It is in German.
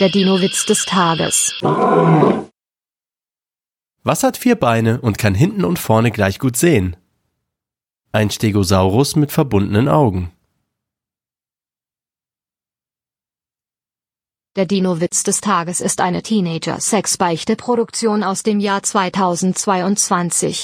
Der Dino-Witz des Tages. Was hat vier Beine und kann hinten und vorne gleich gut sehen? Ein Stegosaurus mit verbundenen Augen. Der Dino-Witz des Tages ist eine Teenager-Sex-Beichte-Produktion aus dem Jahr 2022.